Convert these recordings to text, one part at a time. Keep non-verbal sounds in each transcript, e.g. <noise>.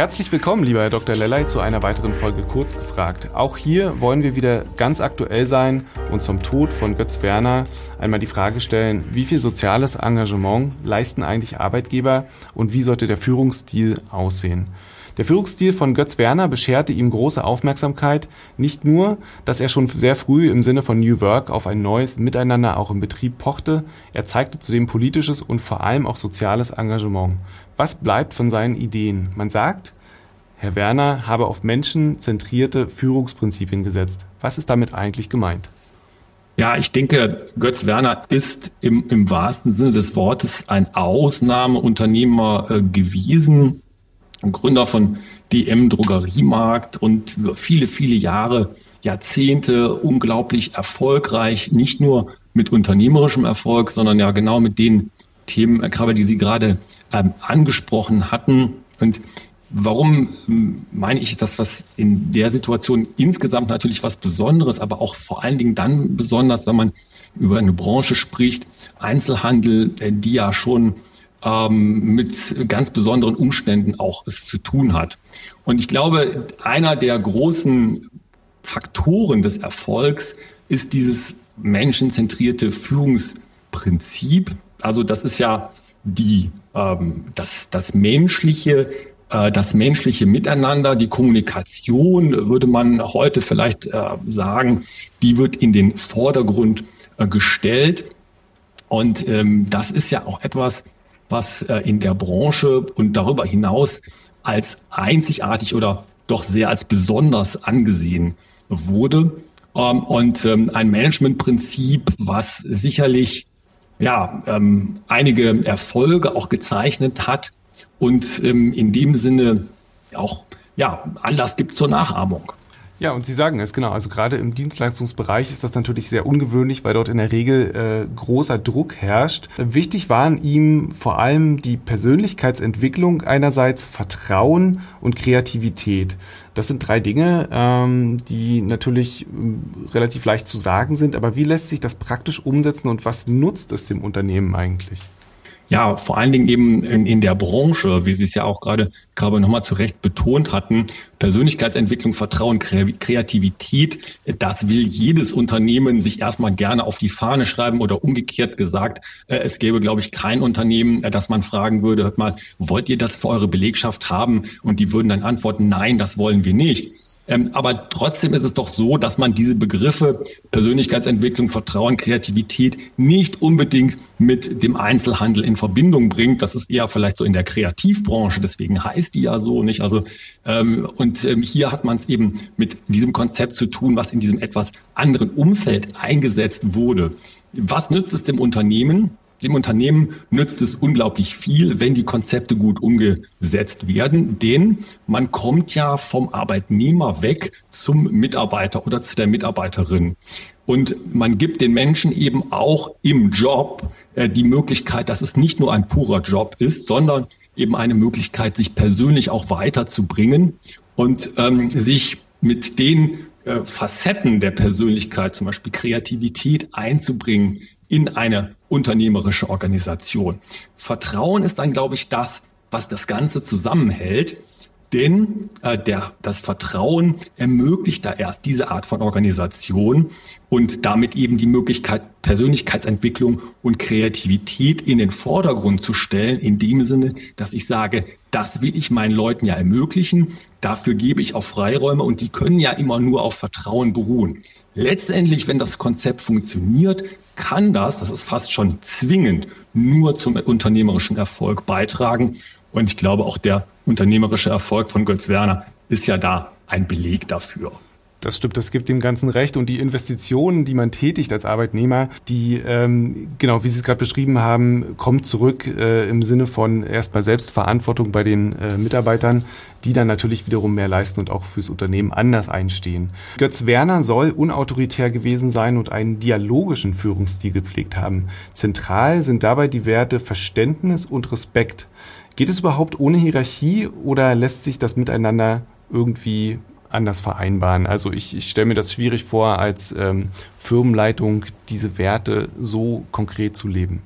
Herzlich willkommen, lieber Herr Dr. Lellay, zu einer weiteren Folge Kurz gefragt. Auch hier wollen wir wieder ganz aktuell sein und zum Tod von Götz Werner einmal die Frage stellen, wie viel soziales Engagement leisten eigentlich Arbeitgeber und wie sollte der Führungsstil aussehen? Der Führungsstil von Götz Werner bescherte ihm große Aufmerksamkeit. Nicht nur, dass er schon sehr früh im Sinne von New Work auf ein neues Miteinander auch im Betrieb pochte, er zeigte zudem politisches und vor allem auch soziales Engagement. Was bleibt von seinen Ideen? Man sagt, Herr Werner habe auf menschenzentrierte Führungsprinzipien gesetzt. Was ist damit eigentlich gemeint? Ja, ich denke, Götz Werner ist im, im wahrsten Sinne des Wortes ein Ausnahmeunternehmer äh, gewesen. Gründer von DM Drogeriemarkt und über viele, viele Jahre, Jahrzehnte unglaublich erfolgreich, nicht nur mit unternehmerischem Erfolg, sondern ja genau mit den Themen, Krabbe, die Sie gerade ähm, angesprochen hatten. Und warum hm, meine ich, das was in der Situation insgesamt natürlich was Besonderes, aber auch vor allen Dingen dann besonders, wenn man über eine Branche spricht, Einzelhandel, äh, die ja schon ähm, mit ganz besonderen Umständen auch es zu tun hat. Und ich glaube, einer der großen Faktoren des Erfolgs ist dieses menschenzentrierte Führungsprinzip. Also das ist ja die, ähm, das, das menschliche, äh, das menschliche Miteinander, die Kommunikation, würde man heute vielleicht äh, sagen, die wird in den Vordergrund äh, gestellt. Und ähm, das ist ja auch etwas, was äh, in der Branche und darüber hinaus als einzigartig oder doch sehr als besonders angesehen wurde. Ähm, und ähm, ein Managementprinzip, was sicherlich ja, ähm, einige Erfolge auch gezeichnet hat und in dem Sinne auch ja, Anlass gibt zur Nachahmung. Ja, und Sie sagen es genau. Also gerade im Dienstleistungsbereich ist das natürlich sehr ungewöhnlich, weil dort in der Regel äh, großer Druck herrscht. Wichtig waren ihm vor allem die Persönlichkeitsentwicklung einerseits, Vertrauen und Kreativität. Das sind drei Dinge, ähm, die natürlich äh, relativ leicht zu sagen sind. Aber wie lässt sich das praktisch umsetzen und was nutzt es dem Unternehmen eigentlich? Ja, vor allen Dingen eben in, in der Branche, wie Sie es ja auch gerade gerade nochmal zu Recht betont hatten, Persönlichkeitsentwicklung, Vertrauen, Kreativität, das will jedes Unternehmen sich erstmal gerne auf die Fahne schreiben oder umgekehrt gesagt, äh, es gäbe, glaube ich, kein Unternehmen, äh, das man fragen würde, hört mal, wollt ihr das für eure Belegschaft haben? Und die würden dann antworten, nein, das wollen wir nicht. Ähm, aber trotzdem ist es doch so, dass man diese Begriffe Persönlichkeitsentwicklung, Vertrauen, Kreativität nicht unbedingt mit dem Einzelhandel in Verbindung bringt. Das ist eher vielleicht so in der Kreativbranche, deswegen heißt die ja so nicht. Also ähm, und ähm, hier hat man es eben mit diesem Konzept zu tun, was in diesem etwas anderen Umfeld eingesetzt wurde. Was nützt es dem Unternehmen? Dem Unternehmen nützt es unglaublich viel, wenn die Konzepte gut umgesetzt werden, denn man kommt ja vom Arbeitnehmer weg zum Mitarbeiter oder zu der Mitarbeiterin. Und man gibt den Menschen eben auch im Job äh, die Möglichkeit, dass es nicht nur ein purer Job ist, sondern eben eine Möglichkeit, sich persönlich auch weiterzubringen und ähm, sich mit den äh, Facetten der Persönlichkeit, zum Beispiel Kreativität einzubringen in eine unternehmerische Organisation. Vertrauen ist dann, glaube ich, das, was das Ganze zusammenhält. Denn äh, der, das Vertrauen ermöglicht da erst diese Art von Organisation und damit eben die Möglichkeit, Persönlichkeitsentwicklung und Kreativität in den Vordergrund zu stellen, in dem Sinne, dass ich sage, das will ich meinen Leuten ja ermöglichen, dafür gebe ich auch Freiräume und die können ja immer nur auf Vertrauen beruhen. Letztendlich, wenn das Konzept funktioniert, kann das, das ist fast schon zwingend, nur zum unternehmerischen Erfolg beitragen. Und ich glaube, auch der unternehmerische Erfolg von Götz Werner ist ja da ein Beleg dafür. Das stimmt, das gibt dem Ganzen recht. Und die Investitionen, die man tätigt als Arbeitnehmer, die, ähm, genau, wie Sie es gerade beschrieben haben, kommt zurück äh, im Sinne von erstmal Selbstverantwortung bei den äh, Mitarbeitern, die dann natürlich wiederum mehr leisten und auch fürs Unternehmen anders einstehen. Götz Werner soll unautoritär gewesen sein und einen dialogischen Führungsstil gepflegt haben. Zentral sind dabei die Werte Verständnis und Respekt. Geht es überhaupt ohne Hierarchie oder lässt sich das miteinander irgendwie anders vereinbaren. Also ich, ich stelle mir das schwierig vor, als ähm, Firmenleitung diese Werte so konkret zu leben.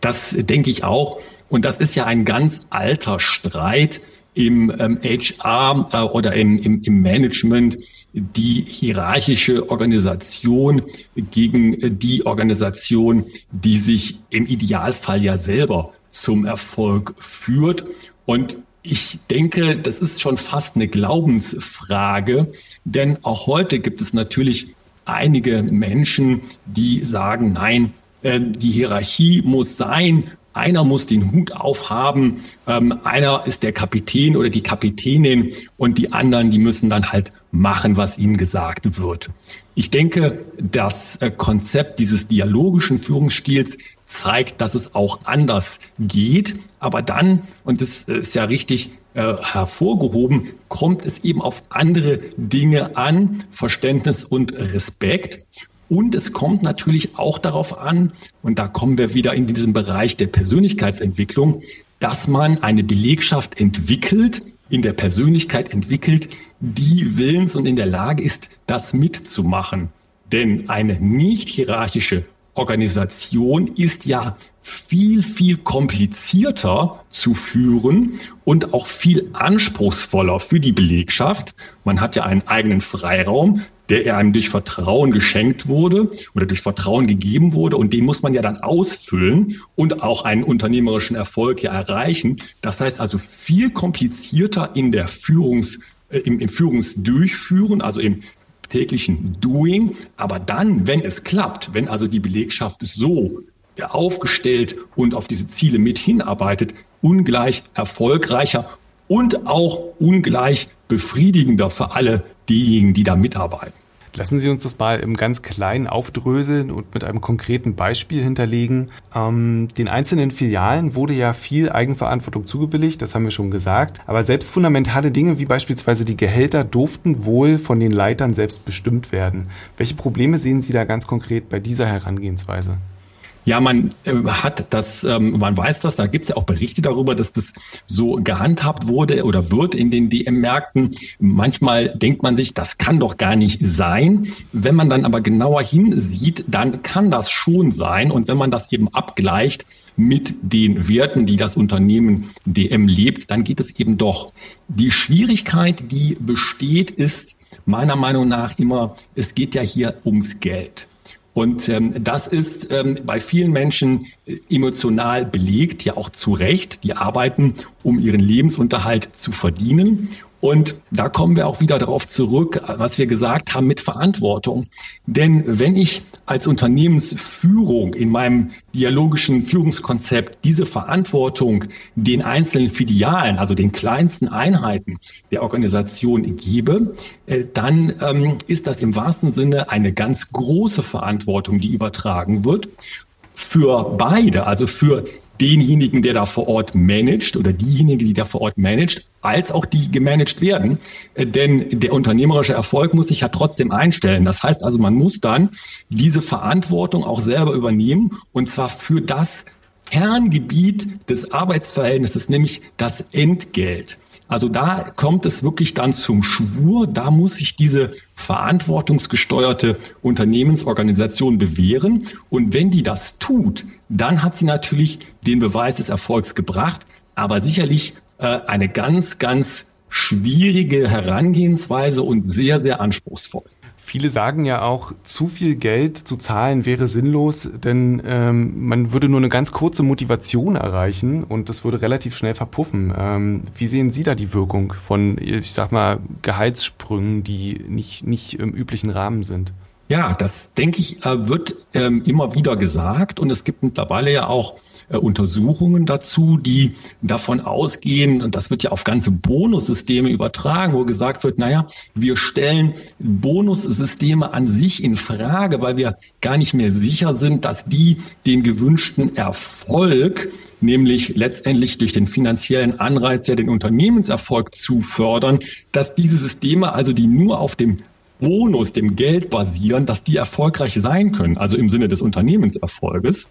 Das denke ich auch. Und das ist ja ein ganz alter Streit im ähm, HR äh, oder im, im, im Management, die hierarchische Organisation gegen die Organisation, die sich im Idealfall ja selber zum Erfolg führt. Und ich denke, das ist schon fast eine Glaubensfrage, denn auch heute gibt es natürlich einige Menschen, die sagen, nein, äh, die Hierarchie muss sein, einer muss den Hut aufhaben, ähm, einer ist der Kapitän oder die Kapitänin und die anderen, die müssen dann halt machen, was ihnen gesagt wird. Ich denke, das äh, Konzept dieses dialogischen Führungsstils zeigt, dass es auch anders geht. Aber dann, und das ist ja richtig äh, hervorgehoben, kommt es eben auf andere Dinge an, Verständnis und Respekt. Und es kommt natürlich auch darauf an, und da kommen wir wieder in diesen Bereich der Persönlichkeitsentwicklung, dass man eine Belegschaft entwickelt, in der Persönlichkeit entwickelt, die willens und in der Lage ist, das mitzumachen. Denn eine nicht hierarchische Organisation ist ja viel, viel komplizierter zu führen und auch viel anspruchsvoller für die Belegschaft. Man hat ja einen eigenen Freiraum, der einem durch Vertrauen geschenkt wurde oder durch Vertrauen gegeben wurde und den muss man ja dann ausfüllen und auch einen unternehmerischen Erfolg ja erreichen. Das heißt also viel komplizierter in der Führungs, äh, im, im Führungsdurchführen, also im täglichen Doing. Aber dann, wenn es klappt, wenn also die Belegschaft so aufgestellt und auf diese Ziele mit hinarbeitet, ungleich erfolgreicher und auch ungleich befriedigender für alle diejenigen, die da mitarbeiten. Lassen Sie uns das mal im ganz Kleinen aufdröseln und mit einem konkreten Beispiel hinterlegen. Ähm, den einzelnen Filialen wurde ja viel Eigenverantwortung zugebilligt, das haben wir schon gesagt. Aber selbst fundamentale Dinge wie beispielsweise die Gehälter durften wohl von den Leitern selbst bestimmt werden. Welche Probleme sehen Sie da ganz konkret bei dieser Herangehensweise? Ja, man äh, hat das, ähm, man weiß das, da gibt es ja auch Berichte darüber, dass das so gehandhabt wurde oder wird in den DM-Märkten. Manchmal denkt man sich, das kann doch gar nicht sein. Wenn man dann aber genauer hinsieht, dann kann das schon sein. Und wenn man das eben abgleicht mit den Werten, die das Unternehmen DM lebt, dann geht es eben doch. Die Schwierigkeit, die besteht, ist meiner Meinung nach immer, es geht ja hier ums Geld. Und ähm, das ist ähm, bei vielen Menschen äh, emotional belegt, ja auch zu Recht. Die arbeiten, um ihren Lebensunterhalt zu verdienen. Und da kommen wir auch wieder darauf zurück, was wir gesagt haben mit Verantwortung. Denn wenn ich als Unternehmensführung in meinem dialogischen Führungskonzept diese Verantwortung den einzelnen Filialen, also den kleinsten Einheiten der Organisation gebe, äh, dann ähm, ist das im wahrsten Sinne eine ganz große Verantwortung, die übertragen wird für beide, also für denjenigen, der da vor Ort managt oder diejenige, die da vor Ort managt, als auch die gemanagt werden. Äh, denn der unternehmerische Erfolg muss sich ja trotzdem einstellen. Das heißt also, man muss dann diese Verantwortung auch selber übernehmen und zwar für das Kerngebiet des Arbeitsverhältnisses, nämlich das Entgelt. Also da kommt es wirklich dann zum Schwur. Da muss sich diese verantwortungsgesteuerte Unternehmensorganisation bewähren. Und wenn die das tut, dann hat sie natürlich den Beweis des Erfolgs gebracht, aber sicherlich äh, eine ganz, ganz schwierige Herangehensweise und sehr, sehr anspruchsvoll. Viele sagen ja auch, zu viel Geld zu zahlen wäre sinnlos, denn ähm, man würde nur eine ganz kurze Motivation erreichen und das würde relativ schnell verpuffen. Ähm, wie sehen Sie da die Wirkung von, ich sag mal, Gehaltssprüngen, die nicht, nicht im üblichen Rahmen sind? Ja, das denke ich, äh, wird ähm, immer wieder gesagt und es gibt mittlerweile ja auch äh, Untersuchungen dazu, die davon ausgehen, und das wird ja auf ganze Bonussysteme übertragen, wo gesagt wird, naja, wir stellen Bonussysteme an sich in Frage, weil wir gar nicht mehr sicher sind, dass die den gewünschten Erfolg nämlich letztendlich durch den finanziellen Anreiz ja den Unternehmenserfolg zu fördern, dass diese Systeme also, die nur auf dem Bonus, dem Geld basieren, dass die erfolgreich sein können, also im Sinne des Unternehmenserfolges.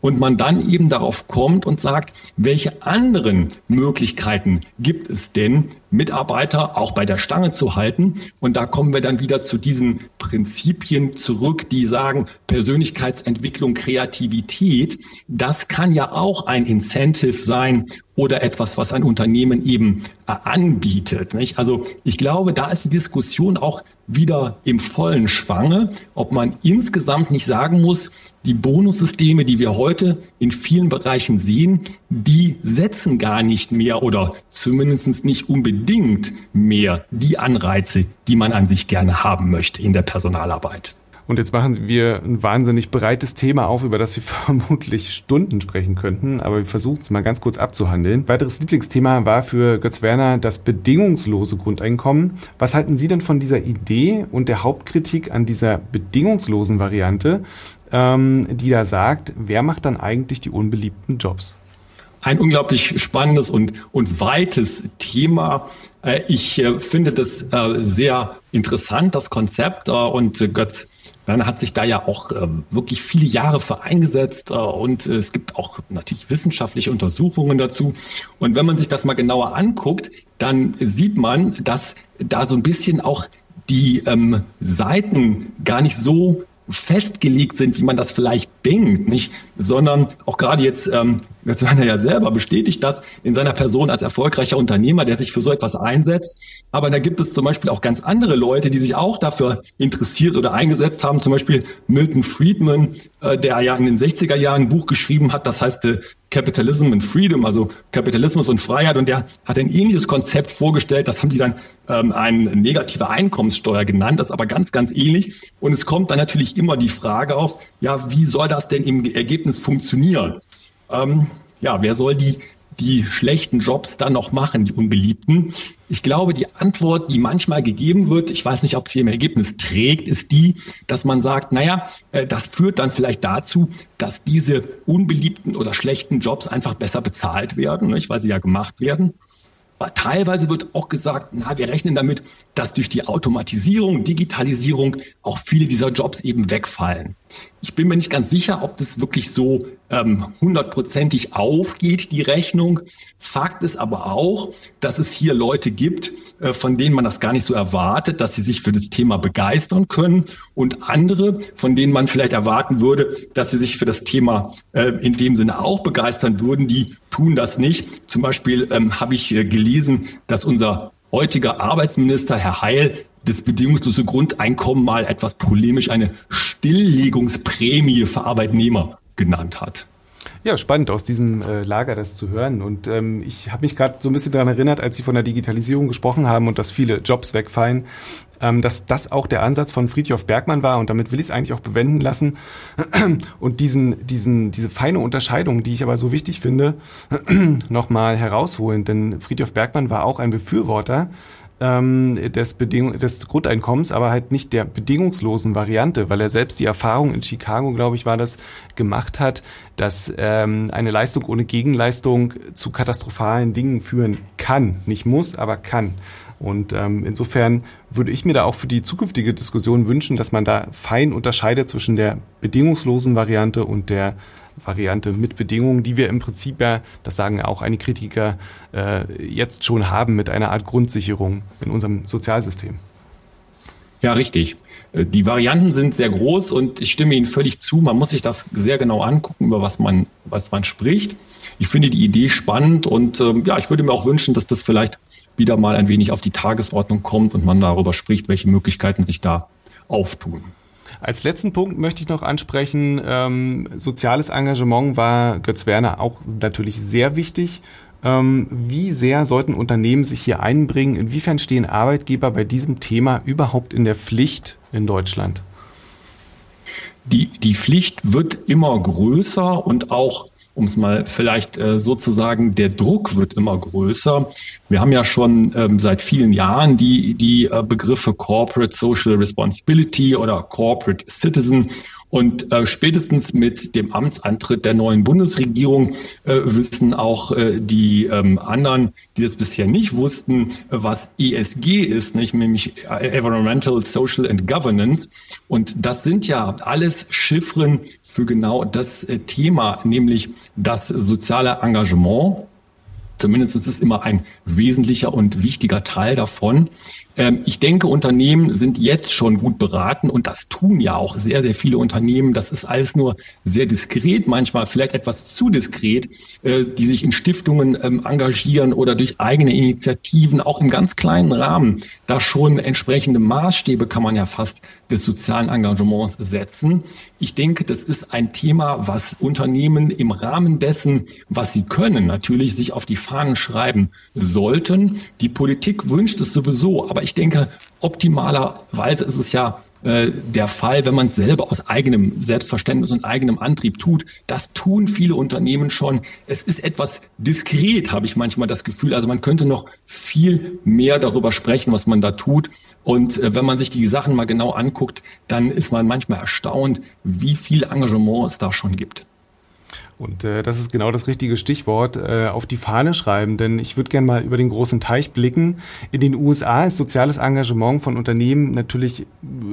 Und man dann eben darauf kommt und sagt, welche anderen Möglichkeiten gibt es denn, Mitarbeiter auch bei der Stange zu halten? Und da kommen wir dann wieder zu diesen Prinzipien zurück, die sagen, Persönlichkeitsentwicklung, Kreativität, das kann ja auch ein Incentive sein oder etwas, was ein Unternehmen eben äh, anbietet. Nicht? Also ich glaube, da ist die Diskussion auch wieder im vollen Schwange, ob man insgesamt nicht sagen muss, die Bonussysteme, die wir heute in vielen Bereichen sehen, die setzen gar nicht mehr oder zumindest nicht unbedingt mehr die Anreize, die man an sich gerne haben möchte in der Personalarbeit. Und jetzt machen wir ein wahnsinnig breites Thema auf, über das wir <laughs> vermutlich Stunden sprechen könnten, aber wir versuchen es mal ganz kurz abzuhandeln. Weiteres Lieblingsthema war für Götz Werner das bedingungslose Grundeinkommen. Was halten Sie denn von dieser Idee und der Hauptkritik an dieser bedingungslosen Variante, ähm, die da sagt, wer macht dann eigentlich die unbeliebten Jobs? Ein unglaublich spannendes und, und weites Thema. Äh, ich äh, finde das äh, sehr interessant, das Konzept. Und Götz Werner hat sich da ja auch äh, wirklich viele Jahre für eingesetzt äh, und äh, es gibt auch natürlich wissenschaftliche Untersuchungen dazu. Und wenn man sich das mal genauer anguckt, dann sieht man, dass da so ein bisschen auch die ähm, Seiten gar nicht so festgelegt sind, wie man das vielleicht denkt, nicht, sondern auch gerade jetzt ähm, Götze ja selber bestätigt das in seiner Person als erfolgreicher Unternehmer, der sich für so etwas einsetzt. Aber da gibt es zum Beispiel auch ganz andere Leute, die sich auch dafür interessiert oder eingesetzt haben. Zum Beispiel Milton Friedman, äh, der ja in den 60er Jahren ein Buch geschrieben hat, das heißt äh, Capitalism and Freedom, also Kapitalismus und Freiheit. Und der hat ein ähnliches Konzept vorgestellt. Das haben die dann ähm, eine negative Einkommenssteuer genannt. Das ist aber ganz, ganz ähnlich. Und es kommt dann natürlich immer die Frage auf, ja, wie soll das denn im Ergebnis funktionieren? Ähm, ja, wer soll die, die schlechten Jobs dann noch machen, die unbeliebten? Ich glaube, die Antwort, die manchmal gegeben wird, ich weiß nicht, ob sie im Ergebnis trägt, ist die, dass man sagt, naja, äh, das führt dann vielleicht dazu, dass diese unbeliebten oder schlechten Jobs einfach besser bezahlt werden, nicht, weil sie ja gemacht werden. Teilweise wird auch gesagt, na, wir rechnen damit, dass durch die Automatisierung, Digitalisierung auch viele dieser Jobs eben wegfallen. Ich bin mir nicht ganz sicher, ob das wirklich so ähm, hundertprozentig aufgeht, die Rechnung. Fakt ist aber auch, dass es hier Leute gibt, äh, von denen man das gar nicht so erwartet, dass sie sich für das Thema begeistern können und andere, von denen man vielleicht erwarten würde, dass sie sich für das Thema äh, in dem Sinne auch begeistern würden, die tun das nicht. Zum Beispiel ähm, habe ich äh, gelesen, dass unser heutiger Arbeitsminister, Herr Heil, das bedingungslose Grundeinkommen mal etwas polemisch eine Stilllegungsprämie für Arbeitnehmer genannt hat. Ja, spannend aus diesem äh, Lager das zu hören. Und ähm, ich habe mich gerade so ein bisschen daran erinnert, als Sie von der Digitalisierung gesprochen haben und dass viele Jobs wegfallen, ähm, dass das auch der Ansatz von Friedhof Bergmann war. Und damit will ich es eigentlich auch bewenden lassen. Und diesen, diesen, diese feine Unterscheidung, die ich aber so wichtig finde, <clears throat> nochmal herausholen. Denn Friedhof Bergmann war auch ein Befürworter ähm, des, Bedingung des Grundeinkommens, aber halt nicht der bedingungslosen Variante, weil er selbst die Erfahrung in Chicago, glaube ich, war das, gemacht hat, dass ähm, eine Leistung ohne Gegenleistung zu katastrophalen Dingen führen kann. Nicht muss, aber kann. Und ähm, insofern würde ich mir da auch für die zukünftige Diskussion wünschen, dass man da fein unterscheidet zwischen der bedingungslosen Variante und der Variante mit Bedingungen, die wir im Prinzip ja, das sagen auch einige Kritiker, äh, jetzt schon haben mit einer Art Grundsicherung in unserem Sozialsystem. Ja, richtig. Äh, die Varianten sind sehr groß und ich stimme Ihnen völlig zu. Man muss sich das sehr genau angucken, über was man, was man spricht. Ich finde die Idee spannend und ähm, ja, ich würde mir auch wünschen, dass das vielleicht wieder mal ein wenig auf die Tagesordnung kommt und man darüber spricht, welche Möglichkeiten sich da auftun. Als letzten Punkt möchte ich noch ansprechen, ähm, soziales Engagement war Götz Werner auch natürlich sehr wichtig. Ähm, wie sehr sollten Unternehmen sich hier einbringen? Inwiefern stehen Arbeitgeber bei diesem Thema überhaupt in der Pflicht in Deutschland? die, die Pflicht wird immer größer und auch um es mal vielleicht äh, sozusagen, der Druck wird immer größer. Wir haben ja schon ähm, seit vielen Jahren die, die äh, Begriffe Corporate Social Responsibility oder Corporate Citizen und äh, spätestens mit dem Amtsantritt der neuen Bundesregierung äh, wissen auch äh, die ähm, anderen, die das bisher nicht wussten, was ESG ist, nicht? nämlich Environmental, Social and Governance. Und das sind ja alles Chiffren für genau das äh, Thema, nämlich das soziale Engagement. Zumindest ist es immer ein wesentlicher und wichtiger Teil davon. Ähm, ich denke, Unternehmen sind jetzt schon gut beraten und das tun ja auch sehr, sehr viele Unternehmen. Das ist alles nur sehr diskret, manchmal vielleicht etwas zu diskret, äh, die sich in Stiftungen ähm, engagieren oder durch eigene Initiativen, auch im ganz kleinen Rahmen, da schon entsprechende Maßstäbe kann man ja fast des sozialen Engagements setzen. Ich denke, das ist ein Thema, was Unternehmen im Rahmen dessen, was sie können, natürlich sich auf die Fahnen schreiben sollten. Die Politik wünscht es sowieso, aber ich denke, optimalerweise ist es ja äh, der Fall, wenn man es selber aus eigenem Selbstverständnis und eigenem Antrieb tut. Das tun viele Unternehmen schon. Es ist etwas diskret, habe ich manchmal das Gefühl. Also man könnte noch viel mehr darüber sprechen, was man da tut. Und äh, wenn man sich die Sachen mal genau anguckt, dann ist man manchmal erstaunt, wie viel Engagement es da schon gibt. Und äh, das ist genau das richtige Stichwort, äh, auf die Fahne schreiben, denn ich würde gerne mal über den großen Teich blicken. In den USA ist soziales Engagement von Unternehmen natürlich,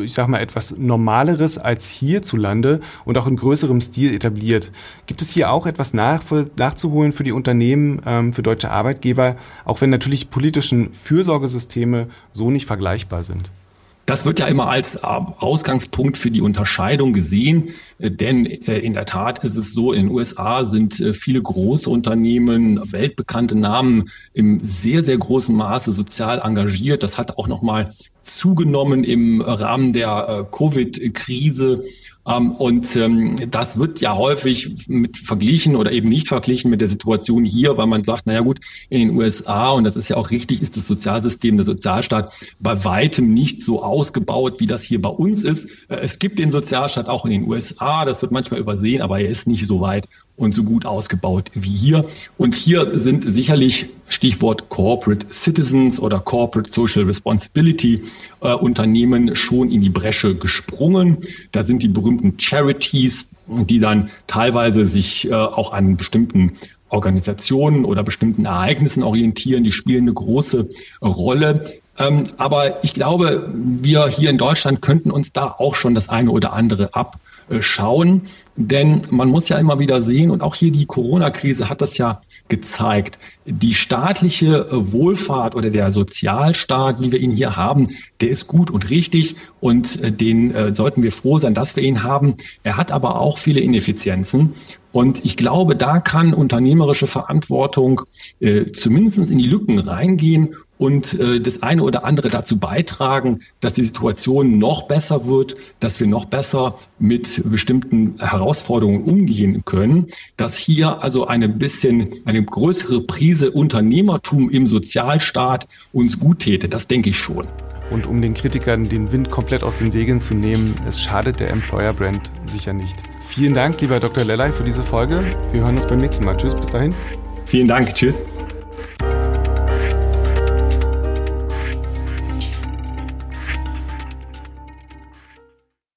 ich sag mal, etwas Normaleres als hierzulande und auch in größerem Stil etabliert. Gibt es hier auch etwas nach, nachzuholen für die Unternehmen, ähm, für deutsche Arbeitgeber, auch wenn natürlich politischen Fürsorgesysteme so nicht vergleichbar sind? Das wird ja immer als äh, Ausgangspunkt für die Unterscheidung gesehen, äh, denn äh, in der Tat ist es so, in den USA sind viele große Unternehmen, weltbekannte Namen im sehr, sehr großen Maße sozial engagiert. Das hat auch nochmal zugenommen im Rahmen der Covid-Krise. Ähm, und ähm, das wird ja häufig mit verglichen oder eben nicht verglichen mit der Situation hier, weil man sagt, naja gut, in den USA, und das ist ja auch richtig, ist das Sozialsystem, der Sozialstaat bei weitem nicht so ausgebaut, wie das hier bei uns ist. Äh, es gibt den Sozialstaat auch in den USA, das wird manchmal übersehen, aber er ist nicht so weit und so gut ausgebaut wie hier. Und hier sind sicherlich Stichwort Corporate Citizens oder Corporate Social Responsibility äh, Unternehmen schon in die Bresche gesprungen. Da sind die berühmten Charities, die dann teilweise sich äh, auch an bestimmten Organisationen oder bestimmten Ereignissen orientieren. Die spielen eine große Rolle. Ähm, aber ich glaube, wir hier in Deutschland könnten uns da auch schon das eine oder andere ab schauen. Denn man muss ja immer wieder sehen, und auch hier die Corona-Krise hat das ja gezeigt, die staatliche äh, Wohlfahrt oder der Sozialstaat, wie wir ihn hier haben, der ist gut und richtig und äh, den sollten wir froh sein, dass wir ihn haben. Er hat aber auch viele Ineffizienzen. Und ich glaube, da kann unternehmerische Verantwortung äh, zumindest in die Lücken reingehen und äh, das eine oder andere dazu beitragen, dass die Situation noch besser wird, dass wir noch besser mit bestimmten Herausforderungen umgehen können, dass hier also eine bisschen eine größere Prise Unternehmertum im Sozialstaat uns gut täte. Das denke ich schon. Und um den Kritikern den Wind komplett aus den Segeln zu nehmen, es schadet der Employer Brand sicher nicht. Vielen Dank, lieber Dr. Lellay, für diese Folge. Wir hören uns beim nächsten Mal. Tschüss, bis dahin. Vielen Dank, tschüss.